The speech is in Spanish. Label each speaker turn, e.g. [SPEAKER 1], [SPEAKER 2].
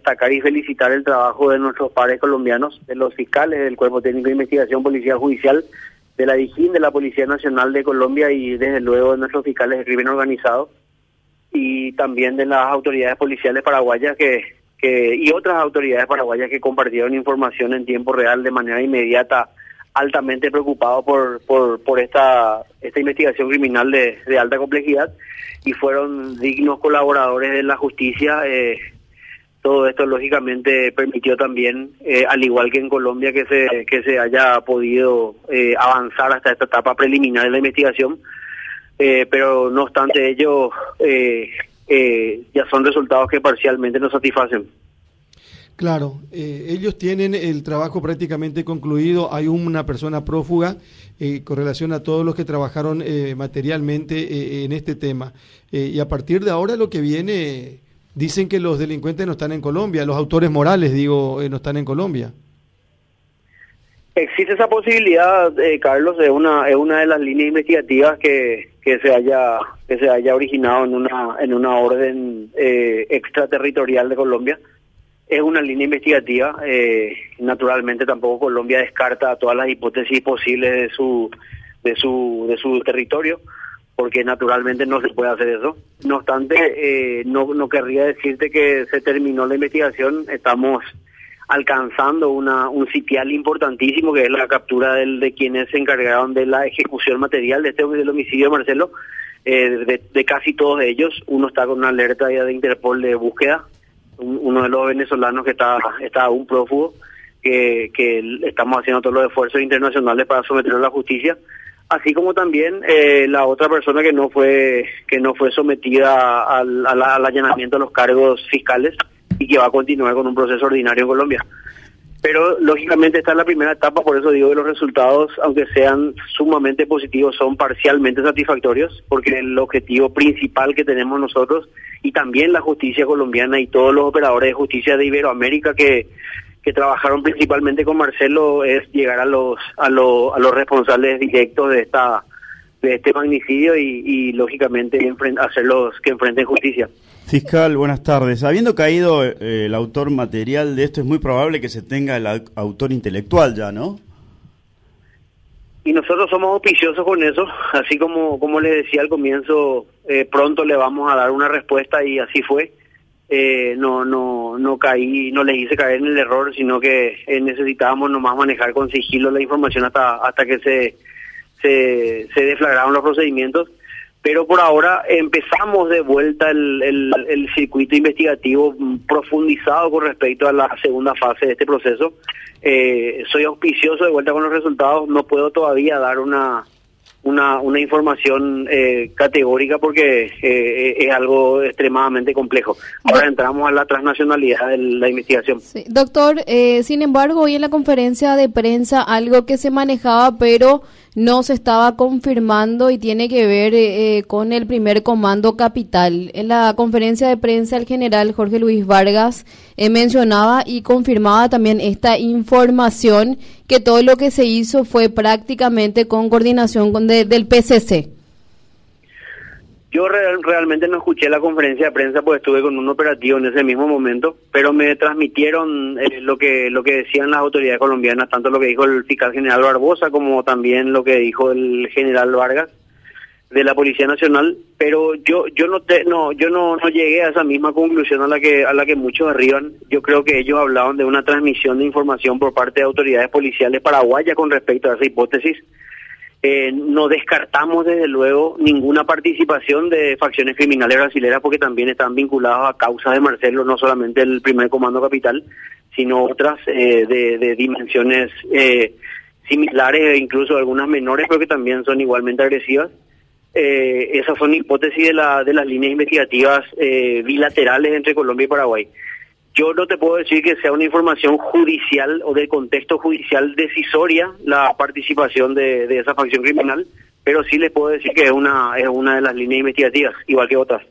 [SPEAKER 1] destacar y felicitar el trabajo de nuestros pares colombianos, de los fiscales del Cuerpo Técnico de Investigación Policial Judicial, de la DIGIN, de la Policía Nacional de Colombia y desde luego de nuestros fiscales de crimen organizado y también de las autoridades policiales paraguayas que, que y otras autoridades paraguayas que compartieron información en tiempo real de manera inmediata altamente preocupado por, por, por esta, esta investigación criminal de, de alta complejidad y fueron dignos colaboradores de la justicia. Eh, todo esto lógicamente permitió también, eh, al igual que en Colombia, que se, que se haya podido eh, avanzar hasta esta etapa preliminar de la investigación, eh, pero no obstante ello, eh, ya son resultados que parcialmente nos satisfacen.
[SPEAKER 2] Claro, ellos tienen el trabajo prácticamente concluido. Hay una persona prófuga con relación a todos los que trabajaron materialmente en este tema. Y a partir de ahora lo que viene, dicen que los delincuentes no están en Colombia, los autores morales, digo, eh, no están en Colombia.
[SPEAKER 1] Existe esa posibilidad, eh, Carlos, es una es una de las líneas investigativas que, que se haya que se haya originado en una en una orden eh, extraterritorial de Colombia. Es una línea investigativa. eh, naturalmente, tampoco Colombia descarta todas las hipótesis posibles de su de su de su territorio, porque naturalmente no se puede hacer eso. No obstante, eh, no querría decirte que se terminó la investigación. Estamos alcanzando una, un sitial importantísimo que es la captura del, de quienes se encargaron de la ejecución material de este del homicidio de Marcelo, eh, de, de casi todos ellos. Uno está con una alerta de Interpol de búsqueda, un- uno de los venezolanos que está, está aún prófugo, que, que estamos haciendo todos los esfuerzos internacionales para someterlo a la justicia así como también eh, la otra persona que no fue que no fue sometida al, al- al allanamiento de los cargos fiscales y que va a continuar con un proceso ordinario en Colombia. Pero lógicamente esta es la primera etapa, por eso digo que los resultados, aunque sean sumamente positivos, son parcialmente satisfactorios, porque el objetivo principal que tenemos nosotros y también la justicia colombiana y todos los operadores de justicia de Iberoamérica que, que trabajaron principalmente con Marcelo es llegar a los a, lo- a los responsables directos de esta de este magnicidio y, y lógicamente hacerlos que enfrenten justicia.
[SPEAKER 3] Fiscal, buenas tardes. Habiendo caído eh, el autor material de esto, es muy probable que se tenga el au- autor intelectual ya, ¿no?
[SPEAKER 1] Y nosotros somos auspiciosos con eso, así como como les decía al comienzo, eh, pronto le vamos a dar una respuesta y así fue. Eh, no no no caí, no le hice caer en el error, sino que eh, necesitábamos nomás manejar con sigilo la información hasta hasta que se se, se deflagraron los procedimientos. Pero por ahora empezamos de vuelta el, el, el circuito investigativo profundizado con respecto a la segunda fase de este proceso. Eh, soy auspicioso de vuelta con los resultados, no puedo todavía dar una una, una información eh, categórica porque eh, es algo extremadamente complejo. Ahora entramos a la transnacionalidad de la investigación.
[SPEAKER 4] Sí. Doctor, eh, sin embargo, hoy en la conferencia de prensa algo que se manejaba, pero no se estaba confirmando y tiene que ver eh, eh, con el primer comando capital. En la conferencia de prensa, el general Jorge Luis Vargas eh, mencionaba y confirmaba también esta información que todo lo que se hizo fue prácticamente con coordinación con de- del PCC.
[SPEAKER 1] Yo real- realmente no escuché la conferencia de prensa porque estuve con un operativo en ese mismo momento, pero me transmitieron eh, lo que lo que decían las autoridades colombianas, tanto lo que dijo el fiscal general Barbosa como también lo que dijo el general Vargas de la Policía Nacional, pero yo yo no te, no yo no, no llegué a esa misma conclusión a la que a la que muchos arriban. Yo creo que ellos hablaban de una transmisión de información por parte de autoridades policiales paraguayas con respecto a esa hipótesis. Eh, no descartamos desde luego ninguna participación de facciones criminales brasileras porque también están vinculados a causas de Marcelo, no solamente el primer comando capital, sino otras eh, de, dimensiones eh, similares e incluso algunas menores, pero que también son igualmente agresivas. Eh, esas son hipótesis de, la, de las líneas investigativas eh, bilaterales entre Colombia y Paraguay. Yo no te puedo decir que sea una información judicial o del contexto judicial decisoria la participación de, de esa facción criminal, pero sí les puedo decir que es una, es una de las líneas investigativas, igual que otras.